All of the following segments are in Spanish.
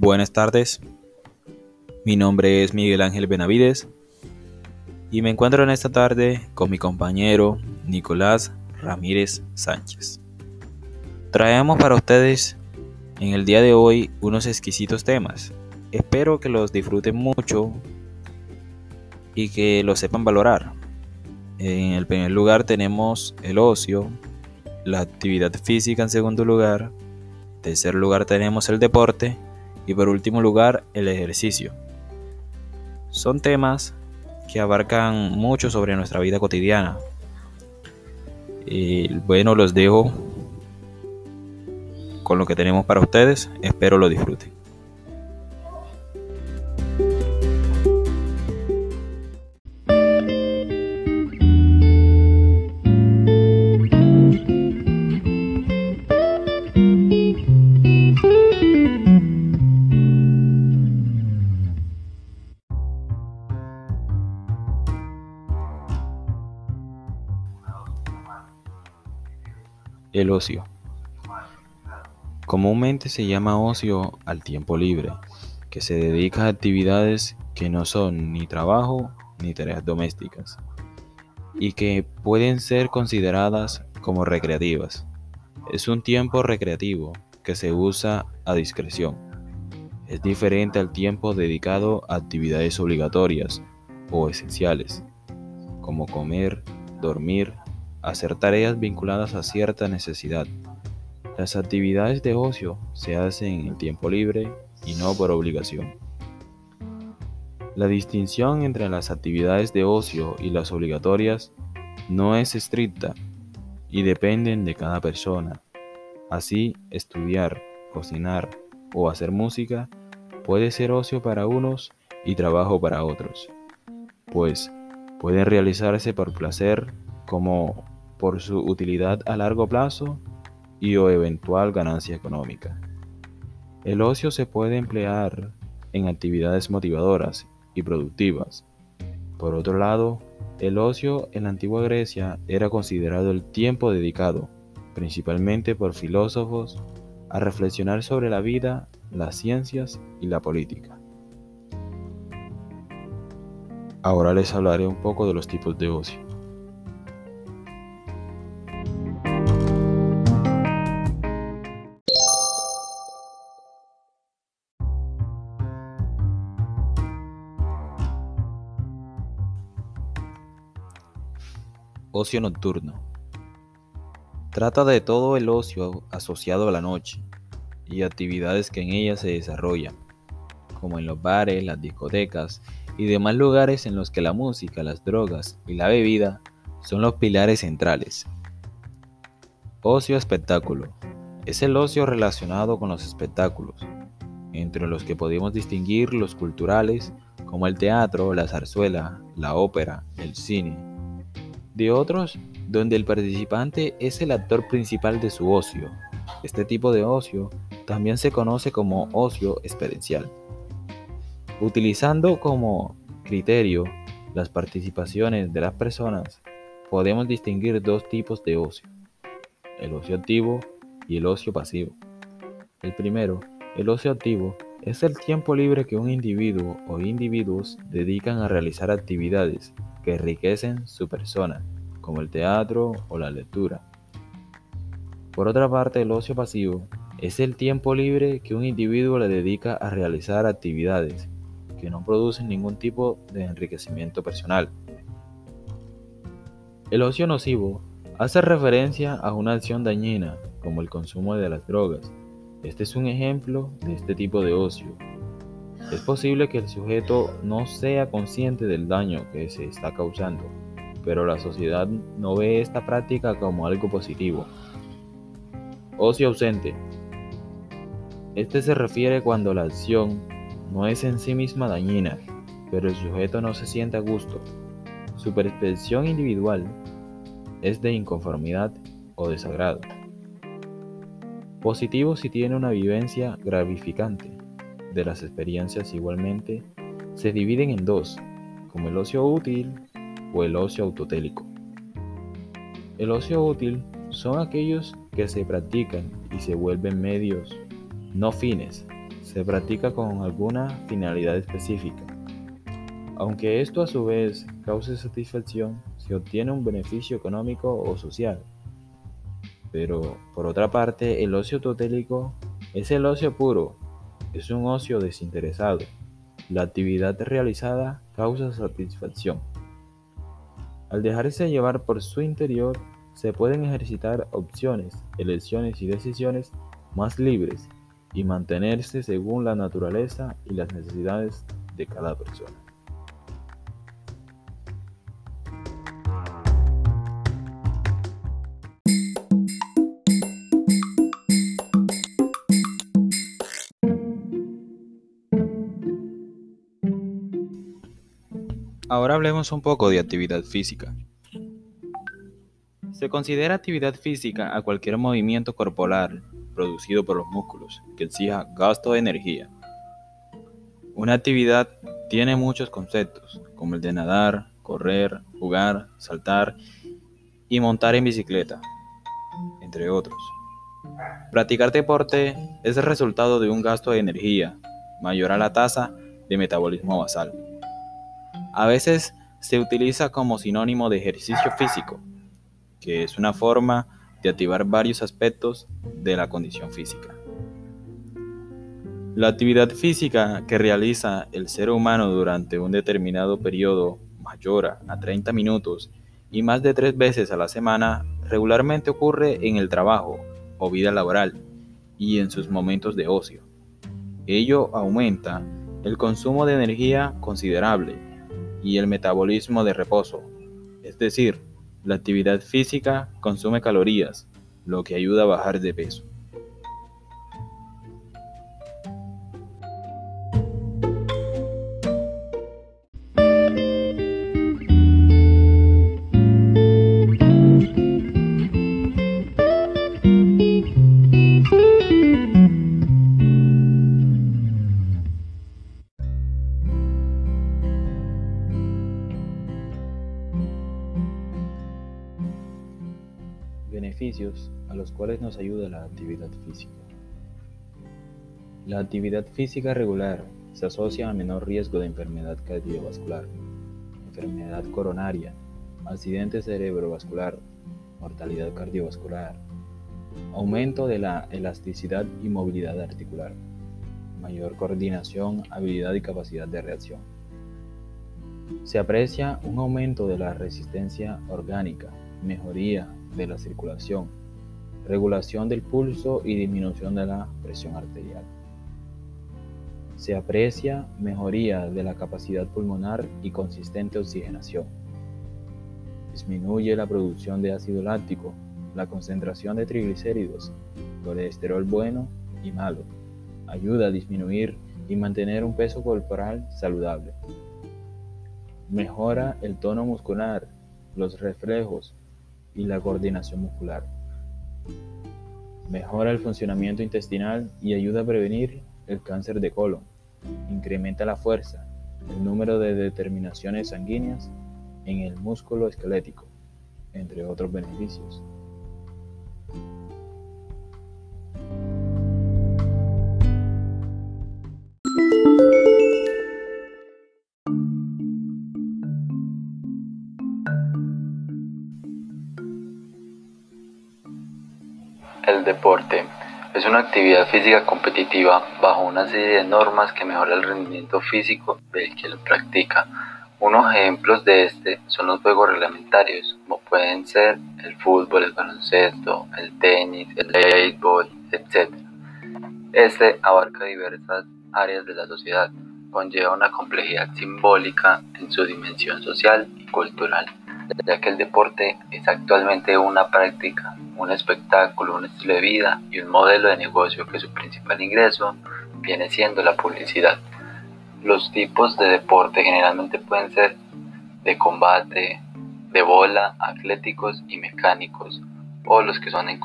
Buenas tardes, mi nombre es Miguel Ángel Benavides y me encuentro en esta tarde con mi compañero Nicolás Ramírez Sánchez. Traemos para ustedes en el día de hoy unos exquisitos temas. Espero que los disfruten mucho y que los sepan valorar. En el primer lugar tenemos el ocio, la actividad física en segundo lugar, en tercer lugar tenemos el deporte y por último lugar el ejercicio. Son temas que abarcan mucho sobre nuestra vida cotidiana. Y bueno, los dejo con lo que tenemos para ustedes. Espero lo disfruten. Ocio. Comúnmente se llama ocio al tiempo libre, que se dedica a actividades que no son ni trabajo ni tareas domésticas, y que pueden ser consideradas como recreativas. Es un tiempo recreativo que se usa a discreción. Es diferente al tiempo dedicado a actividades obligatorias o esenciales, como comer, dormir, hacer tareas vinculadas a cierta necesidad las actividades de ocio se hacen en tiempo libre y no por obligación. La distinción entre las actividades de ocio y las obligatorias no es estricta y dependen de cada persona. Así, estudiar, cocinar o hacer música puede ser ocio para unos y trabajo para otros, pues pueden realizarse por placer como por su utilidad a largo plazo y o eventual ganancia económica. El ocio se puede emplear en actividades motivadoras y productivas. Por otro lado, el ocio en la antigua Grecia era considerado el tiempo dedicado, principalmente por filósofos, a reflexionar sobre la vida, las ciencias y la política. Ahora les hablaré un poco de los tipos de ocio. Ocio nocturno. Trata de todo el ocio asociado a la noche y actividades que en ella se desarrollan, como en los bares, las discotecas y demás lugares en los que la música, las drogas y la bebida son los pilares centrales. Ocio espectáculo. Es el ocio relacionado con los espectáculos, entre los que podemos distinguir los culturales como el teatro, la zarzuela, la ópera, el cine, de otros donde el participante es el actor principal de su ocio. Este tipo de ocio también se conoce como ocio experiencial. Utilizando como criterio las participaciones de las personas, podemos distinguir dos tipos de ocio, el ocio activo y el ocio pasivo. El primero, el ocio activo, es el tiempo libre que un individuo o individuos dedican a realizar actividades que enriquecen su persona, como el teatro o la lectura. Por otra parte, el ocio pasivo es el tiempo libre que un individuo le dedica a realizar actividades que no producen ningún tipo de enriquecimiento personal. El ocio nocivo hace referencia a una acción dañina, como el consumo de las drogas. Este es un ejemplo de este tipo de ocio, es posible que el sujeto no sea consciente del daño que se está causando, pero la sociedad no ve esta práctica como algo positivo. Ocio ausente. Este se refiere cuando la acción no es en sí misma dañina, pero el sujeto no se siente a gusto. Su percepción individual es de inconformidad o desagrado. Positivo si tiene una vivencia gratificante de las experiencias igualmente se dividen en dos, como el ocio útil o el ocio autotélico. El ocio útil son aquellos que se practican y se vuelven medios, no fines, se practica con alguna finalidad específica. Aunque esto a su vez cause satisfacción, se obtiene un beneficio económico o social. Pero, por otra parte, el ocio totélico es el ocio puro, es un ocio desinteresado. La actividad realizada causa satisfacción. Al dejarse llevar por su interior, se pueden ejercitar opciones, elecciones y decisiones más libres y mantenerse según la naturaleza y las necesidades de cada persona. Ahora hablemos un poco de actividad física. Se considera actividad física a cualquier movimiento corporal producido por los músculos que exija gasto de energía. Una actividad tiene muchos conceptos, como el de nadar, correr, jugar, saltar y montar en bicicleta, entre otros. Practicar deporte es el resultado de un gasto de energía mayor a la tasa de metabolismo basal. A veces se utiliza como sinónimo de ejercicio físico, que es una forma de activar varios aspectos de la condición física. La actividad física que realiza el ser humano durante un determinado periodo mayor a 30 minutos y más de tres veces a la semana regularmente ocurre en el trabajo o vida laboral y en sus momentos de ocio. Ello aumenta el consumo de energía considerable y el metabolismo de reposo, es decir, la actividad física consume calorías, lo que ayuda a bajar de peso. Los cuales nos ayuda la actividad física. La actividad física regular se asocia a menor riesgo de enfermedad cardiovascular, enfermedad coronaria, accidente cerebrovascular, mortalidad cardiovascular, aumento de la elasticidad y movilidad articular, mayor coordinación, habilidad y capacidad de reacción. Se aprecia un aumento de la resistencia orgánica, mejoría de la circulación, regulación del pulso y disminución de la presión arterial. Se aprecia mejoría de la capacidad pulmonar y consistente oxigenación. Disminuye la producción de ácido láctico, la concentración de triglicéridos, colesterol bueno y malo. Ayuda a disminuir y mantener un peso corporal saludable. Mejora el tono muscular, los reflejos, y la coordinación muscular. Mejora el funcionamiento intestinal y ayuda a prevenir el cáncer de colon. Incrementa la fuerza, el número de determinaciones sanguíneas en el músculo esquelético, entre otros beneficios. Es una actividad física competitiva bajo una serie de normas que mejora el rendimiento físico del que lo practica. Unos ejemplos de este son los juegos reglamentarios, como pueden ser el fútbol, el baloncesto, el tenis, el béisbol, etc. Este abarca diversas áreas de la sociedad, conlleva una complejidad simbólica en su dimensión social y cultural, ya que el deporte es actualmente una práctica un espectáculo, un estilo de vida y un modelo de negocio que su principal ingreso viene siendo la publicidad. Los tipos de deporte generalmente pueden ser de combate, de bola, atléticos y mecánicos, o los que son en,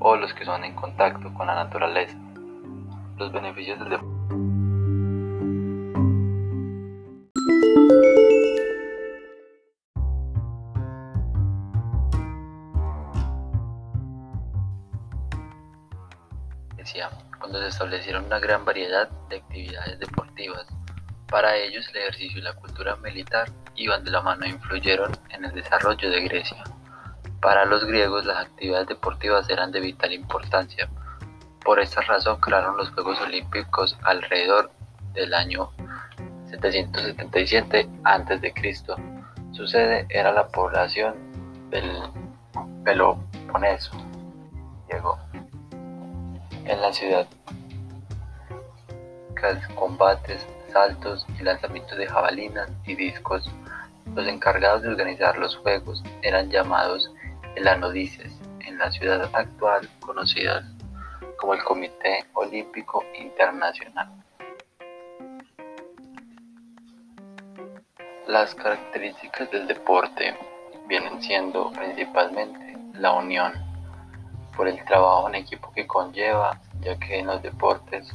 o los que son en contacto con la naturaleza. Los beneficios del deporte Cuando se establecieron una gran variedad de actividades deportivas. Para ellos el ejercicio y la cultura militar iban de la mano e influyeron en el desarrollo de Grecia. Para los griegos las actividades deportivas eran de vital importancia. Por esta razón crearon los Juegos Olímpicos alrededor del año 777 a.C. Su sede era la población del Peloponeso. Llegó en la ciudad. Combates, saltos y lanzamientos de jabalinas y discos. Los encargados de organizar los juegos eran llamados elanodices en la ciudad actual conocida como el Comité Olímpico Internacional. Las características del deporte vienen siendo principalmente la unión, por el trabajo en equipo que conlleva, ya que en los deportes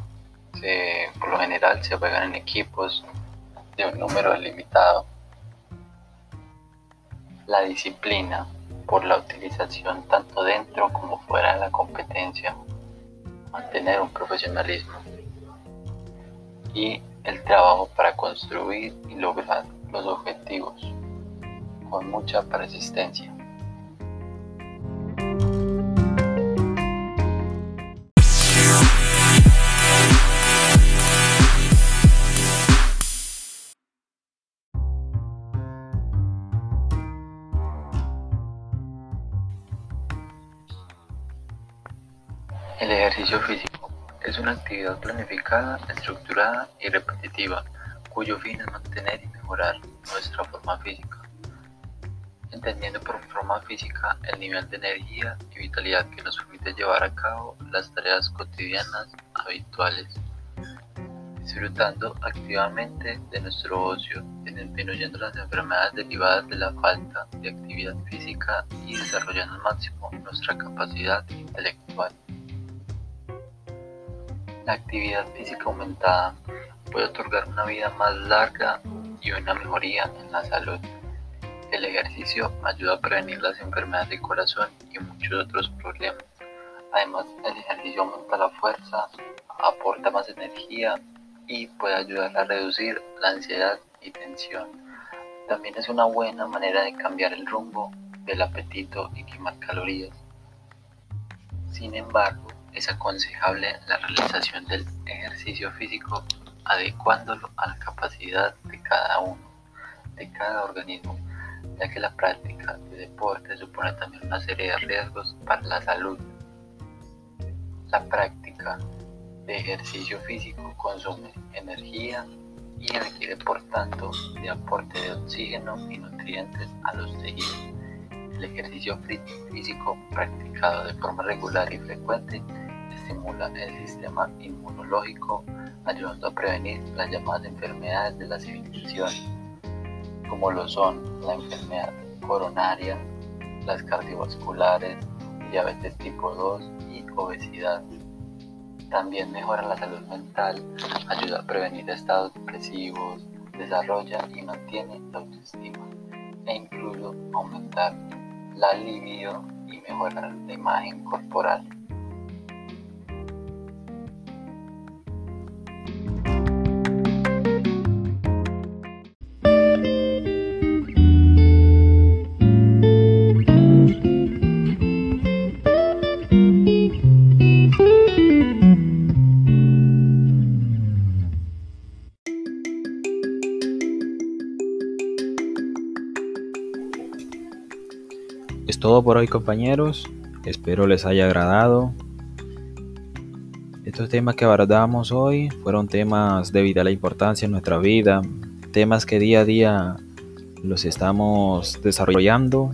por lo general se juegan en equipos de un número limitado. La disciplina, por la utilización tanto dentro como fuera de la competencia, mantener un profesionalismo y el trabajo para construir y lograr los objetivos con mucha persistencia. Actividad planificada, estructurada y repetitiva cuyo fin es mantener y mejorar nuestra forma física, entendiendo por forma física el nivel de energía y vitalidad que nos permite llevar a cabo las tareas cotidianas habituales, disfrutando activamente de nuestro ocio, disminuyendo las enfermedades derivadas de la falta de actividad física y desarrollando al máximo nuestra capacidad intelectual. La actividad física aumentada puede otorgar una vida más larga y una mejoría en la salud. El ejercicio ayuda a prevenir las enfermedades del corazón y muchos otros problemas. Además, el ejercicio aumenta la fuerza, aporta más energía y puede ayudar a reducir la ansiedad y tensión. También es una buena manera de cambiar el rumbo del apetito y quemar calorías. Sin embargo, es aconsejable la realización del ejercicio físico adecuándolo a la capacidad de cada uno, de cada organismo, ya que la práctica de deporte supone también una serie de riesgos para la salud. La práctica de ejercicio físico consume energía y requiere por tanto de aporte de oxígeno y nutrientes a los tejidos. El ejercicio físico practicado de forma regular y frecuente estimula el sistema inmunológico ayudando a prevenir las llamadas enfermedades de la civilización, como lo son la enfermedad coronaria, las cardiovasculares, diabetes tipo 2 y obesidad. También mejora la salud mental, ayuda a prevenir estados depresivos, desarrolla y mantiene la autoestima e incluso aumentar la libido y mejorar la imagen corporal. Por hoy compañeros, espero les haya agradado. Estos temas que abordamos hoy fueron temas de vital importancia en nuestra vida, temas que día a día los estamos desarrollando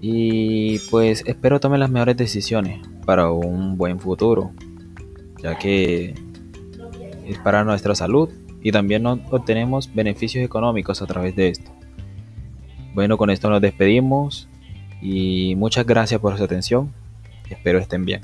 y pues espero tomen las mejores decisiones para un buen futuro, ya que es para nuestra salud y también obtenemos beneficios económicos a través de esto. Bueno, con esto nos despedimos y muchas gracias por su atención. Espero estén bien.